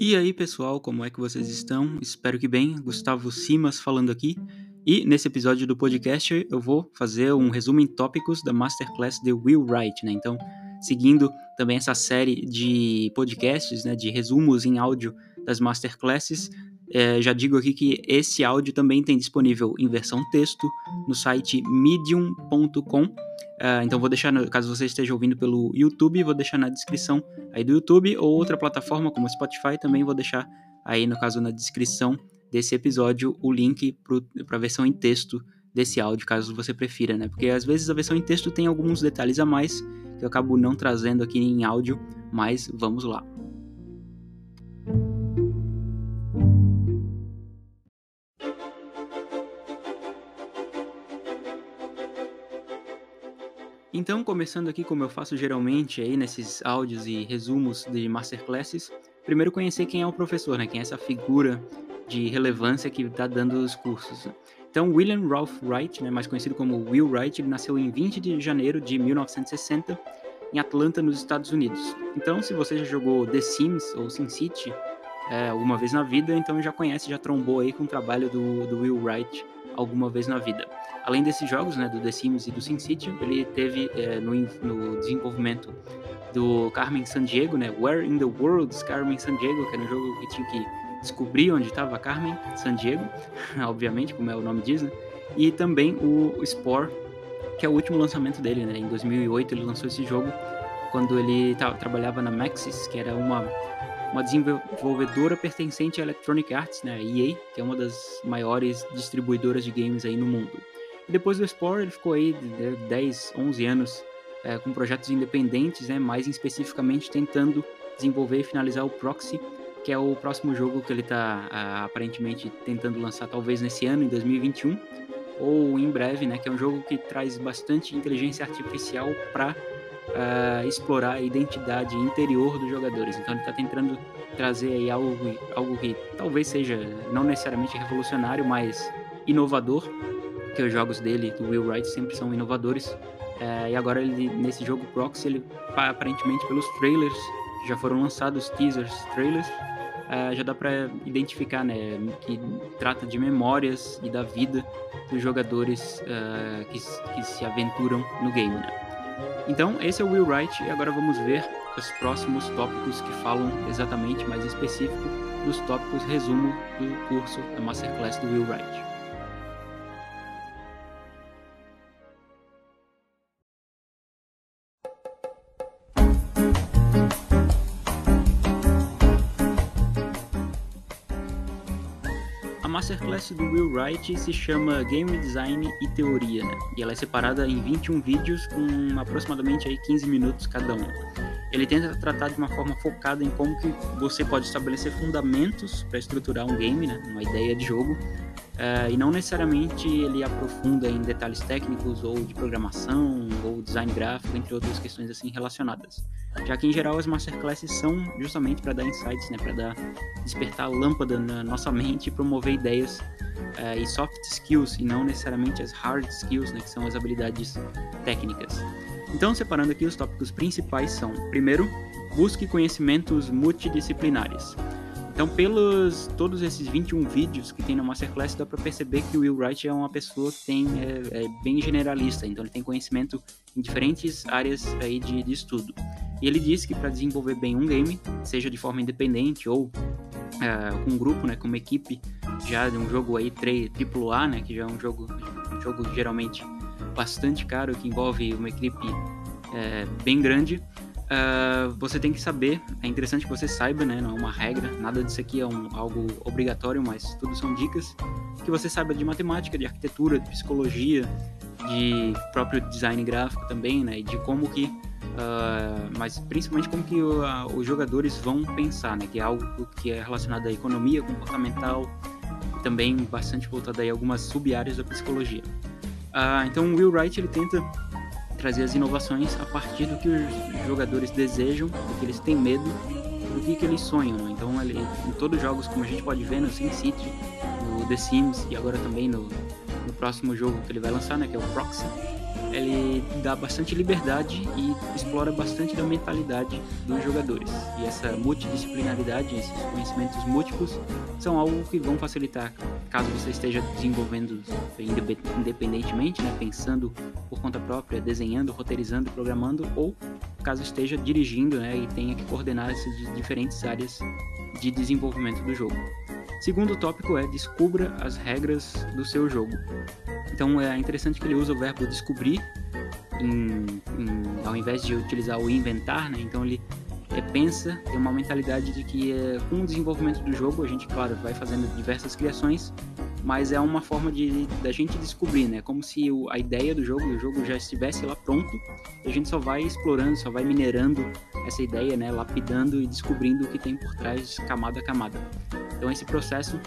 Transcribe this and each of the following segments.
E aí, pessoal, como é que vocês estão? Espero que bem. Gustavo Simas falando aqui. E nesse episódio do podcast eu vou fazer um resumo em tópicos da Masterclass de Will Wright, né? Então, seguindo também essa série de podcasts, né, de resumos em áudio das Masterclasses, é, já digo aqui que esse áudio também tem disponível em versão texto no site medium.com. Uh, é, então vou deixar, caso você esteja ouvindo pelo YouTube, vou deixar na descrição aí do YouTube ou outra plataforma como Spotify, também vou deixar aí no caso na descrição desse episódio o link para a versão em texto desse áudio, caso você prefira, né? Porque às vezes a versão em texto tem alguns detalhes a mais que eu acabo não trazendo aqui em áudio, mas vamos lá. Então, começando aqui como eu faço geralmente aí nesses áudios e resumos de masterclasses, primeiro conhecer quem é o professor, né? Quem é essa figura de relevância que está dando os cursos. Então, William Ralph Wright, né, mais conhecido como Will Wright, ele nasceu em 20 de janeiro de 1960 em Atlanta, nos Estados Unidos. Então, se você já jogou The Sims ou SimCity é, alguma vez na vida, então já conhece, já trombou aí com o trabalho do, do Will Wright alguma vez na vida. Além desses jogos, né, do The Sims e do SimCity, ele teve é, no, no, desenvolvimento do Carmen Sandiego, né, Where in the World is Carmen Sandiego, que era um jogo que tinha que descobrir onde estava Carmen Sandiego, obviamente, como é o nome diz, né, e também o Spore, que é o último lançamento dele, né, em 2008 ele lançou esse jogo quando ele trabalhava na Maxis, que era uma uma desenvolvedora pertencente à Electronic Arts, né, EA, que é uma das maiores distribuidoras de games aí no mundo. Depois do Spore, ele ficou aí 10, 11 anos é, com projetos independentes, né, mais especificamente tentando desenvolver e finalizar o Proxy, que é o próximo jogo que ele está aparentemente tentando lançar talvez nesse ano, em 2021, ou em breve, né, que é um jogo que traz bastante inteligência artificial para uh, explorar a identidade interior dos jogadores. Então ele está tentando trazer aí algo, algo que talvez seja não necessariamente revolucionário, mas inovador, que os jogos dele, do Will Wright, sempre são inovadores. Uh, e agora ele nesse jogo Proxy, ele aparentemente pelos trailers já foram lançados, teasers, trailers, uh, já dá para identificar, né, que trata de memórias e da vida dos jogadores uh, que, que se aventuram no game, né? Então, esse é o Will Wright e agora vamos ver os próximos tópicos que falam exatamente, mais específico, dos tópicos resumo do curso da Masterclass do Will Wright. Masterclass do Will Wright se chama Game Design e Teoria, né? E ela é separada em 21 vídeos com aproximadamente aí 15 minutos cada um. Ele tenta tratar de uma forma focada em como que você pode estabelecer fundamentos para estruturar um game, né? Uma ideia de jogo Uh, e não necessariamente ele aprofunda em detalhes técnicos ou de programação ou design gráfico, entre outras questões assim relacionadas. Já que em geral as masterclasses são justamente para dar insights, né, para dar despertar a lâmpada na nossa mente e promover ideias uh, e soft skills e não necessariamente as hard skills, né, que são as habilidades técnicas. Então, separando aqui os tópicos principais são: primeiro, busque conhecimentos multidisciplinares. Então, pelos todos esses 21 vídeos que tem na Masterclass, dá para perceber que o Will Wright é uma pessoa que tem, é, é bem generalista, então ele tem conhecimento em diferentes áreas aí de, de estudo. E ele disse que para desenvolver bem um game, seja de forma independente ou uh, com um grupo, né, com uma equipe, já de um jogo aí AAA, né, que já é um jogo, um jogo geralmente bastante caro, que envolve uma equipe é, bem grande, Uh, você tem que saber, é interessante que você saiba, né? Não é uma regra, nada disso aqui é um, algo obrigatório, mas tudo são dicas. Que você saiba de matemática, de arquitetura, de psicologia, de próprio design gráfico também, né? E de como que, uh, mas principalmente como que uh, os jogadores vão pensar, né? Que é algo que é relacionado à economia comportamental também bastante voltado a algumas sub-áreas da psicologia. então, o Will Wright ele tenta trazer as inovações a partir do que os jogadores desejam, do que eles têm medo, do que, que eles sonham. Né? Então, ele, em todos os jogos, como a gente pode ver no SimCity, no The Sims e agora também no, no próximo jogo que ele vai lançar, né, que é o Proxy, ele dá bastante liberdade e explora bastante da mentalidade dos jogadores. E essa multidisciplinaridade, esses conhecimentos múltiplos, são algo que vão facilitar caso você esteja desenvolvendo independentemente, né, pensando por conta própria, desenhando, roteirizando, programando, ou caso esteja dirigindo né, e tenha que coordenar essas diferentes áreas de desenvolvimento do jogo. Segundo tópico é descubra as regras do seu jogo. Então é interessante que ele usa o verbo descobrir em, em, ao invés de utilizar o inventar, né? Então ele é, pensa, tem uma mentalidade de que é, com o desenvolvimento do jogo a gente, claro, vai fazendo diversas criações, mas é uma forma de da gente descobrir, né? Como se o, a ideia do jogo, o jogo já estivesse lá pronto, e a gente só vai explorando, só vai minerando essa ideia, né? Lapidando e descobrindo o que tem por trás, camada a camada. Então esse processo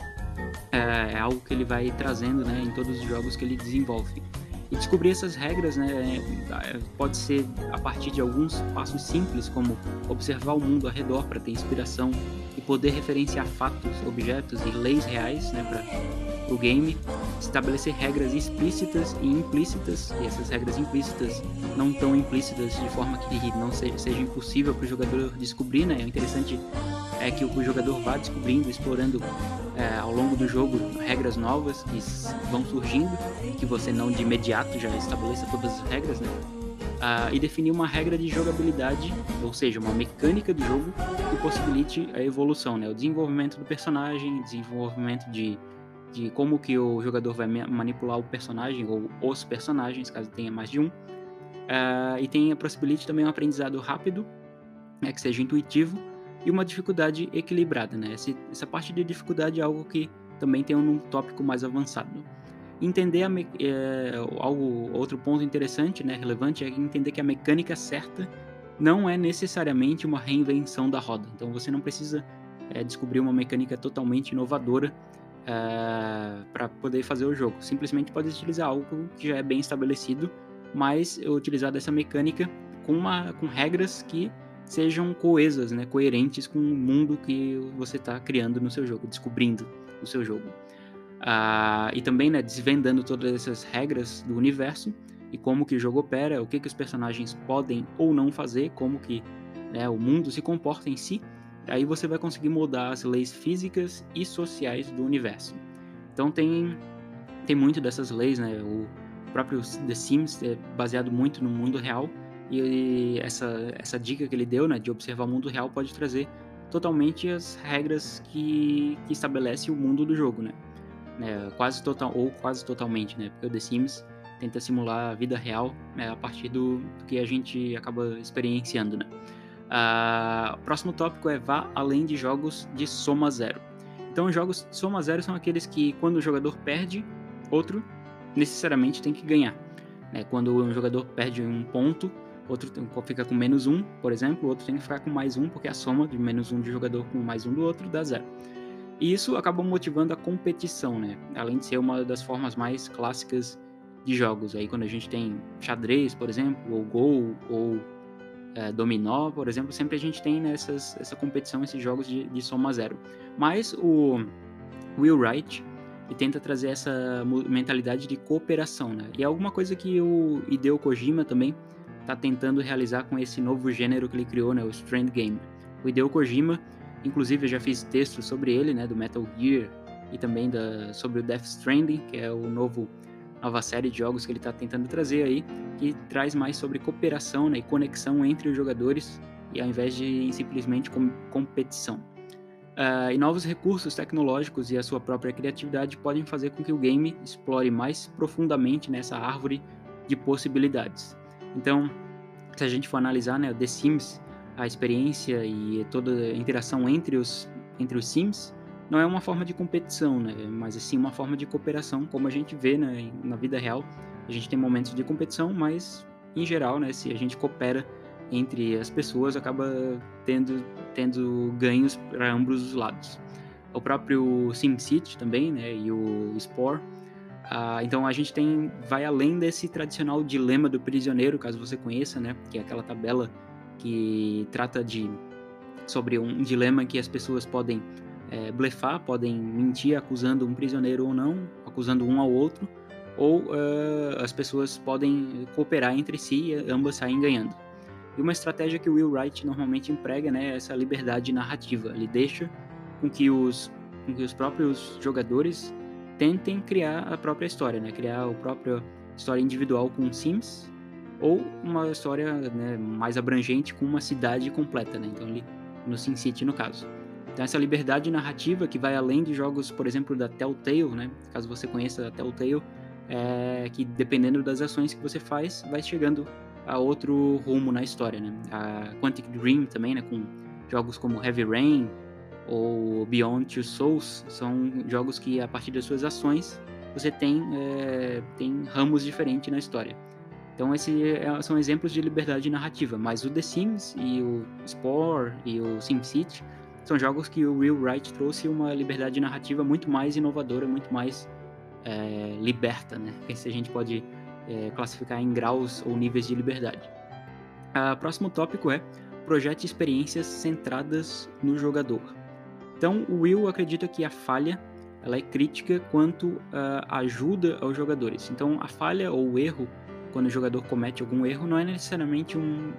é, é algo que ele vai trazendo, né? Em todos os jogos que ele desenvolve. E descobrir essas regras né, é, pode ser a partir de alguns passos simples, como observar o mundo ao redor para ter inspiração e poder referenciar fatos, objetos e leis reais né, para o game, estabelecer regras explícitas e implícitas, e essas regras implícitas não tão implícitas de forma que não seja, seja impossível para o jogador descobrir. Né? É interessante é que o jogador vá descobrindo, explorando é, ao longo do jogo regras novas que vão surgindo, que você não de imediato já estabeleça todas as regras, né? Ah, e definir uma regra de jogabilidade, ou seja, uma mecânica do jogo que possibilite a evolução, né? O desenvolvimento do personagem, desenvolvimento de, de como que o jogador vai manipular o personagem ou os personagens, caso tenha mais de um. Ah, e tem a possibilidade também um aprendizado rápido, né, que seja intuitivo, e uma dificuldade equilibrada, né? Essa, essa parte de dificuldade é algo que também tem um tópico mais avançado. Entender a é, algo, outro ponto interessante, né, relevante, é entender que a mecânica certa não é necessariamente uma reinvenção da roda. Então você não precisa é, descobrir uma mecânica totalmente inovadora é, para poder fazer o jogo. Simplesmente pode utilizar algo que já é bem estabelecido, mas utilizar dessa mecânica com, uma, com regras que sejam coesas, né, coerentes com o mundo que você está criando no seu jogo, descobrindo o seu jogo. Ah, e também né, desvendando todas essas regras do universo e como que o jogo opera, o que, que os personagens podem ou não fazer, como que né, o mundo se comporta em si, aí você vai conseguir mudar as leis físicas e sociais do universo. Então tem, tem muito dessas leis, né? O próprio The Sims é baseado muito no mundo real, e essa, essa dica que ele deu, né, de observar o mundo real, pode trazer totalmente as regras que, que estabelece o mundo do jogo, né? Né? Quase total ou quase totalmente, né? Porque o The Sims tenta simular a vida real né, a partir do, do, que a gente acaba experienciando, né? Uh, o próximo tópico é vá além de jogos de soma zero. Então, jogos de soma zero são aqueles que, quando o jogador perde, outro necessariamente tem que ganhar. Né? Quando um jogador perde um ponto, outro fica com menos um, por exemplo, outro tem que ficar com mais um, porque a soma de menos um de jogador com mais um do outro dá zero. E isso acaba motivando a competição, né? Além de ser uma das formas mais clássicas de jogos. Aí quando a gente tem xadrez, por exemplo, ou gol, ou é, dominó, por exemplo, sempre a gente tem nessas, essa competição, esses jogos de, de soma zero. Mas o Will Wright ele tenta trazer essa mentalidade de cooperação, né? E é alguma coisa que o Hideo Kojima também está tentando realizar com esse novo gênero que ele criou, né, o Strand Game. O Hideo Kojima, inclusive eu já fiz textos sobre ele, né, do Metal Gear e também da, sobre o Death Stranding, que é o novo nova série de jogos que ele está tentando trazer aí, que traz mais sobre cooperação né, e conexão entre os jogadores e ao invés de simplesmente com, competição. Uh, e novos recursos tecnológicos e a sua própria criatividade podem fazer com que o game explore mais profundamente nessa árvore de possibilidades. Então, se a gente for analisar, né, The Sims, a experiência e toda a interação entre os, entre os Sims, não é uma forma de competição, né, mas sim uma forma de cooperação, como a gente vê né, na vida real. A gente tem momentos de competição, mas em geral, né, se a gente coopera entre as pessoas, acaba tendo, tendo ganhos para ambos os lados. O próprio SimCity também, né, e o Spore ah, então a gente tem vai além desse tradicional dilema do prisioneiro, caso você conheça, né? Que é aquela tabela que trata de sobre um dilema que as pessoas podem é, blefar, podem mentir acusando um prisioneiro ou não, acusando um ao outro, ou uh, as pessoas podem cooperar entre si e ambas saem ganhando. E uma estratégia que o Will Wright normalmente emprega né, é essa liberdade narrativa. Ele deixa com que os, com que os próprios jogadores tentem criar a própria história, né? criar a própria história individual com Sims ou uma história né, mais abrangente com uma cidade completa, né? então ali no SimCity no caso. Então essa liberdade narrativa que vai além de jogos, por exemplo, da Telltale, né? caso você conheça a Telltale, é que dependendo das ações que você faz, vai chegando a outro rumo na história, né? A Quantic Dream também, né? Com jogos como Heavy Rain ou Beyond Two Souls, são jogos que a partir das suas ações você tem, é, tem ramos diferentes na história. Então esses é, são exemplos de liberdade narrativa, mas o The Sims e o Spore e o SimCity são jogos que o Will Wright trouxe uma liberdade narrativa muito mais inovadora, muito mais é, liberta, né? Se a gente pode é, classificar em graus ou níveis de liberdade. O próximo tópico é projete experiências centradas no jogador. Então, o Will acredita que a falha ela é crítica quanto à ajuda aos jogadores. Então, a falha ou o erro, quando o jogador comete algum erro, não é necessariamente um,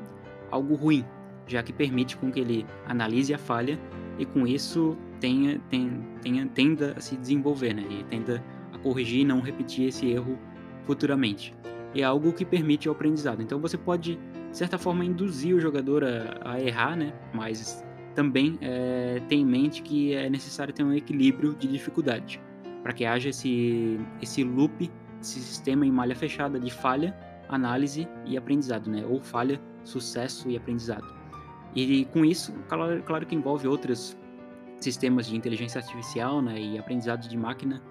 algo ruim, já que permite com que ele analise a falha e com isso tenha, tenha, tenha tenda a se desenvolver, né? E tenda a corrigir e não repetir esse erro futuramente. É algo que permite o aprendizado. Então você pode, de certa forma, induzir o jogador a, a errar, né? Mas também é, ter em mente que é necessário ter um equilíbrio de dificuldade para que haja esse, esse loop, esse sistema em malha fechada de falha, análise e aprendizado, né? Ou falha, sucesso e aprendizado. E com isso, claro, claro que envolve outros sistemas de inteligência artificial né, e aprendizado de máquina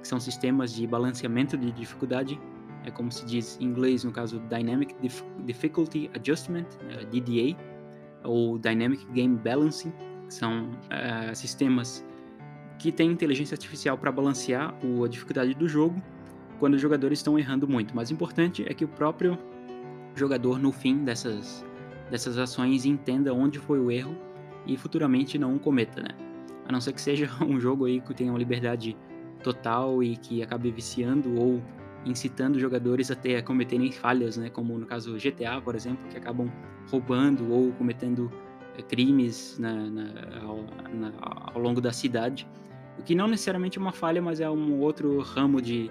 que são sistemas de balanceamento de dificuldade, é como se diz em inglês, no caso Dynamic Dif Difficulty Adjustment, né, DDA, ou Dynamic Game Balancing, que são uh, sistemas que têm inteligência artificial para balancear a dificuldade do jogo quando os jogadores estão errando muito. Mas o importante é que o próprio jogador, no fim dessas, dessas ações, entenda onde foi o erro e futuramente não o cometa, né? A não ser que seja um jogo aí que tenha uma liberdade total e que acabe viciando ou incitando jogadores até a cometerem falhas, né, como no caso GTA, por exemplo, que acabam roubando ou cometendo é, crimes na, na, ao, na, ao, longo da cidade, o que não necessariamente é uma falha, mas é um outro ramo de,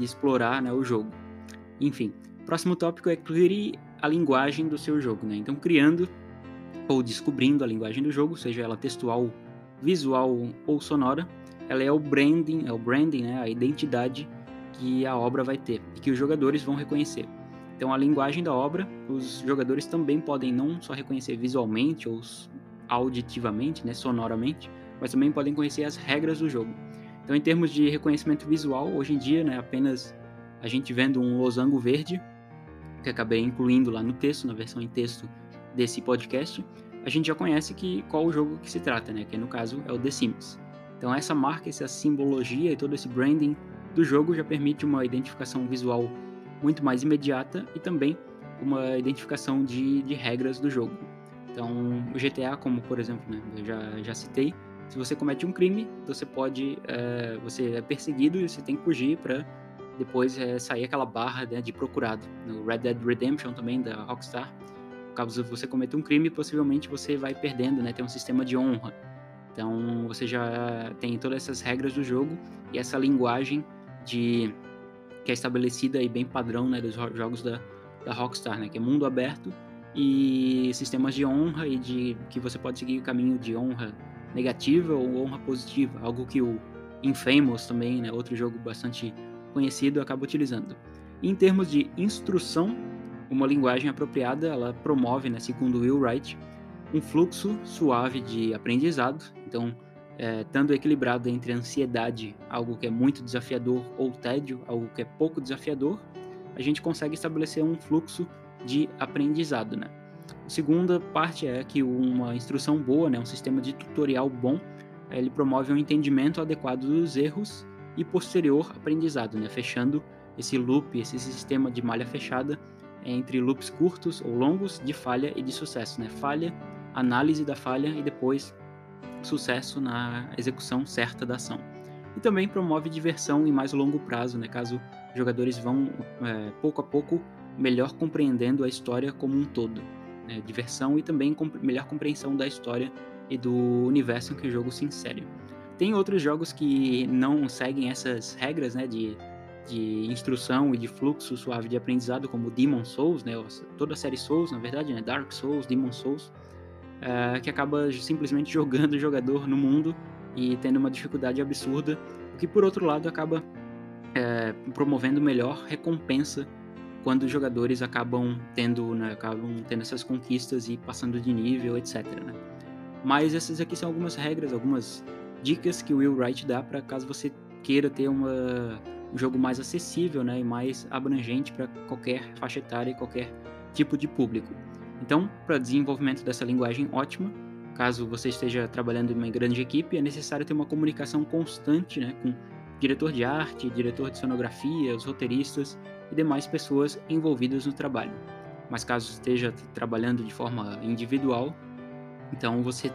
de explorar né, o jogo. Enfim, próximo tópico é crie a linguagem do seu jogo, né? Então, criando ou descobrindo a linguagem do jogo, seja ela textual, visual ou sonora, ela é o branding, é o branding, né, a identidade que a obra vai ter e que os jogadores vão reconhecer. Então, a linguagem da obra, os jogadores também podem não só reconhecer visualmente ou auditivamente, né, sonoramente, mas também podem conhecer as regras do jogo. Então, em termos de reconhecimento visual, hoje em dia, né, apenas a gente vendo um losango verde, que acabei incluindo lá no texto, na versão em texto desse podcast, a gente já conhece que qual o jogo que se trata, né, que no caso é o The Sims. Então essa marca, essa simbologia e todo esse branding do jogo já permite uma identificação visual muito mais imediata e também uma identificação de, de regras do jogo. Então, o GTA, como por exemplo, né, eu já, já citei, se você comete um crime, você pode, é, você é perseguido e você tem que fugir para depois é, sair aquela barra né, de procurado. No Red Dead Redemption também da Rockstar, caso você cometa um crime, possivelmente você vai perdendo, né, tem um sistema de honra então você já tem todas essas regras do jogo e essa linguagem de que é estabelecida e bem padrão né, dos jogos da, da Rockstar, né, que é mundo aberto e sistemas de honra e de que você pode seguir o caminho de honra negativa ou honra positiva, algo que o Infamous também, né, outro jogo bastante conhecido, acaba utilizando. Em termos de instrução, uma linguagem apropriada, ela promove, né, segundo Will Wright, um fluxo suave de aprendizado. Então, é, estando equilibrado entre ansiedade, algo que é muito desafiador, ou tédio, algo que é pouco desafiador, a gente consegue estabelecer um fluxo de aprendizado, né? Segunda parte é que uma instrução boa, né, um sistema de tutorial bom, ele promove um entendimento adequado dos erros e posterior aprendizado, né, fechando esse loop, esse sistema de malha fechada entre loops curtos ou longos de falha e de sucesso, né? Falha análise da falha e depois sucesso na execução certa da ação. E também promove diversão em mais longo prazo, né, caso jogadores vão é, pouco a pouco melhor compreendendo a história como um todo, né? diversão e também comp melhor compreensão da história e do universo em que o jogo se insere. Tem outros jogos que não seguem essas regras, né, de, de instrução e de fluxo suave de aprendizado, como Demon Souls, né, toda a série Souls, na verdade, né, Dark Souls, Demon Souls, uh, que acaba simplesmente jogando o jogador no mundo e tendo uma dificuldade absurda, o que por outro lado acaba é, promovendo melhor recompensa quando os jogadores acabam tendo, né, acabam tendo essas conquistas e passando de nível, etc. Né? Mas essas aqui são algumas regras, algumas dicas que o Will Wright dá para caso você queira ter uma, um jogo mais acessível né, e mais abrangente para qualquer faixa etária e qualquer tipo de público. Então, para desenvolvimento dessa linguagem ótima, caso você esteja trabalhando em uma grande equipe, é necessário ter uma comunicação constante né, com diretor de arte, diretor de sonografia, os roteiristas e demais pessoas envolvidas no trabalho. Mas caso esteja trabalhando de forma individual, então você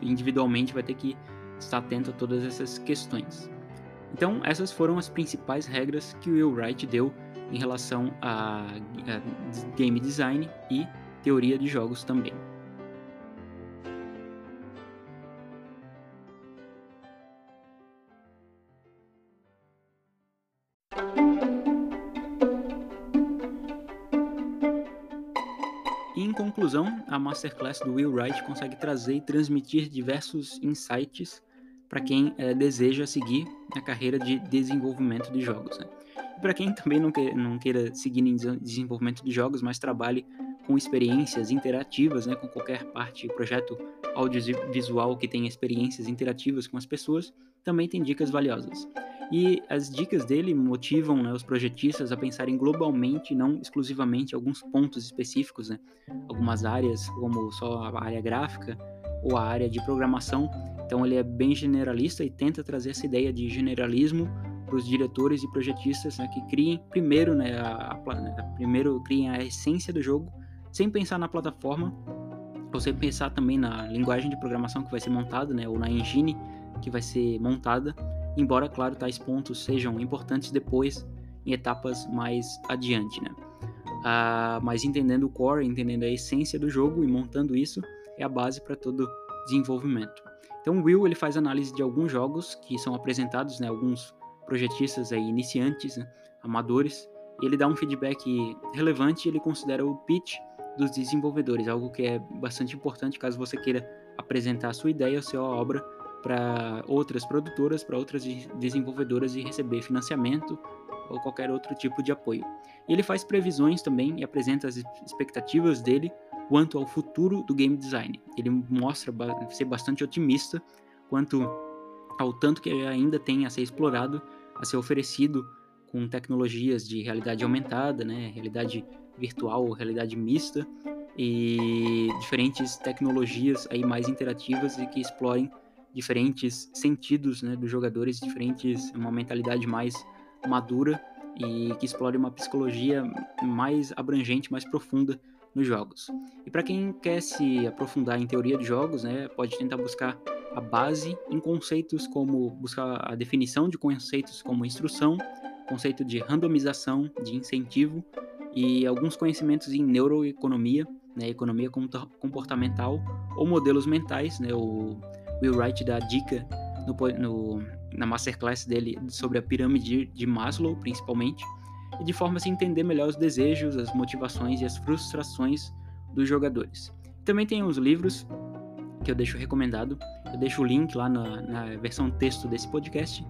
individualmente vai ter que estar atento a todas essas questões. Então essas foram as principais regras que o Will Wright deu em relação a, game design e teoria de jogos também. Conclusão, a Masterclass do Will Wright consegue trazer e transmitir diversos insights para quem é, deseja seguir a carreira de desenvolvimento de jogos. Né? E para quem também não, não queira seguir em desenvolvimento de jogos, mas trabalhe com experiências interativas, né, com qualquer parte, projeto audiovisual que tenha experiências interativas com as pessoas, também tem dicas valiosas. E as dicas dele motivam né, os projetistas a pensarem globalmente, não exclusivamente alguns pontos específicos, né? algumas áreas, como só a área gráfica ou a área de programação. Então ele é bem generalista e tenta trazer essa ideia de generalismo para os diretores e projetistas né, que criem primeiro, né, a, a, primeiro criem a essência do jogo, sem pensar na plataforma, ou sem pensar também na linguagem de programação que vai ser montada, né, ou na engine que vai ser montada, embora, claro, tais pontos sejam importantes depois em etapas mais adiante, né? Uh, mas entendendo o core, entendendo a essência do jogo e montando isso é a base para todo desenvolvimento. Então, o Will ele faz análise de alguns jogos que são apresentados, né, alguns projetistas aí iniciantes, né, amadores, e ele dá um feedback relevante ele considera o pitch dos desenvolvedores, algo que é bastante importante caso você queira apresentar a sua ideia ou sua obra para outras produtoras, para outras desenvolvedoras e receber financiamento ou qualquer outro tipo de apoio. E ele faz previsões também e apresenta as expectativas dele quanto ao futuro do game design. Ele mostra ser bastante otimista quanto ao tanto que ainda tem a ser explorado, a ser oferecido com tecnologias de realidade aumentada, né, realidade virtual ou realidade mista e diferentes tecnologias aí mais interativas e que explorem diferentes sentidos né, dos jogadores, diferentes, uma mentalidade mais madura e que explore uma psicologia mais abrangente, mais profunda nos jogos. E para quem quer se aprofundar em teoria de jogos, né, pode tentar buscar a base em conceitos como buscar a definição de conceitos como instrução, conceito de randomização, de incentivo e alguns conhecimentos em neuroeconomia, né, economia comportamental ou modelos mentais, né, o Will Wright dá dica no, no, na masterclass dele sobre a pirâmide de Maslow, principalmente, e de forma a se entender melhor os desejos, as motivações e as frustrações dos jogadores. Também tem os livros que eu deixo recomendado, eu deixo o link lá na, na versão texto desse podcast.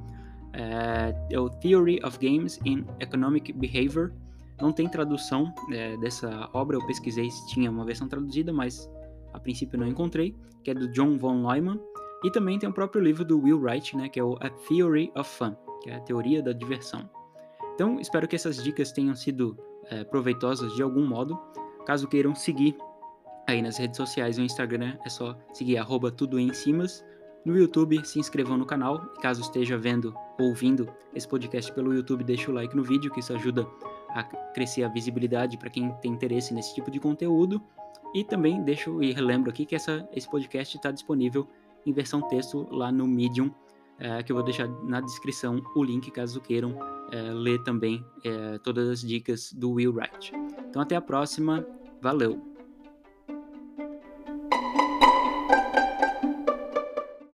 É, é, o Theory of Games in Economic Behavior. Não tem tradução é, dessa obra, eu pesquisei se tinha uma versão traduzida, mas a princípio não encontrei, que é do John von Neumann. E também tem o próprio livro do Will Wright, né, que é o A Theory of Fun, que é a teoria da diversão. Então, espero que essas dicas tenham sido é, proveitosas de algum modo. Caso queiram seguir aí nas redes sociais e no Instagram, é só seguir arroba tudo em cimas. No YouTube, se inscrevam no canal. Caso esteja vendo ou ouvindo esse podcast pelo YouTube, deixe o like no vídeo, que isso ajuda a crescer a visibilidade para quem tem interesse nesse tipo de conteúdo. E também deixo e relembro aqui que essa, esse podcast está disponível em versão texto lá no Medium, é, que eu vou deixar na descrição o link caso queiram é, ler também eh, todas as dicas do Will Wright. Então até a próxima, valeu!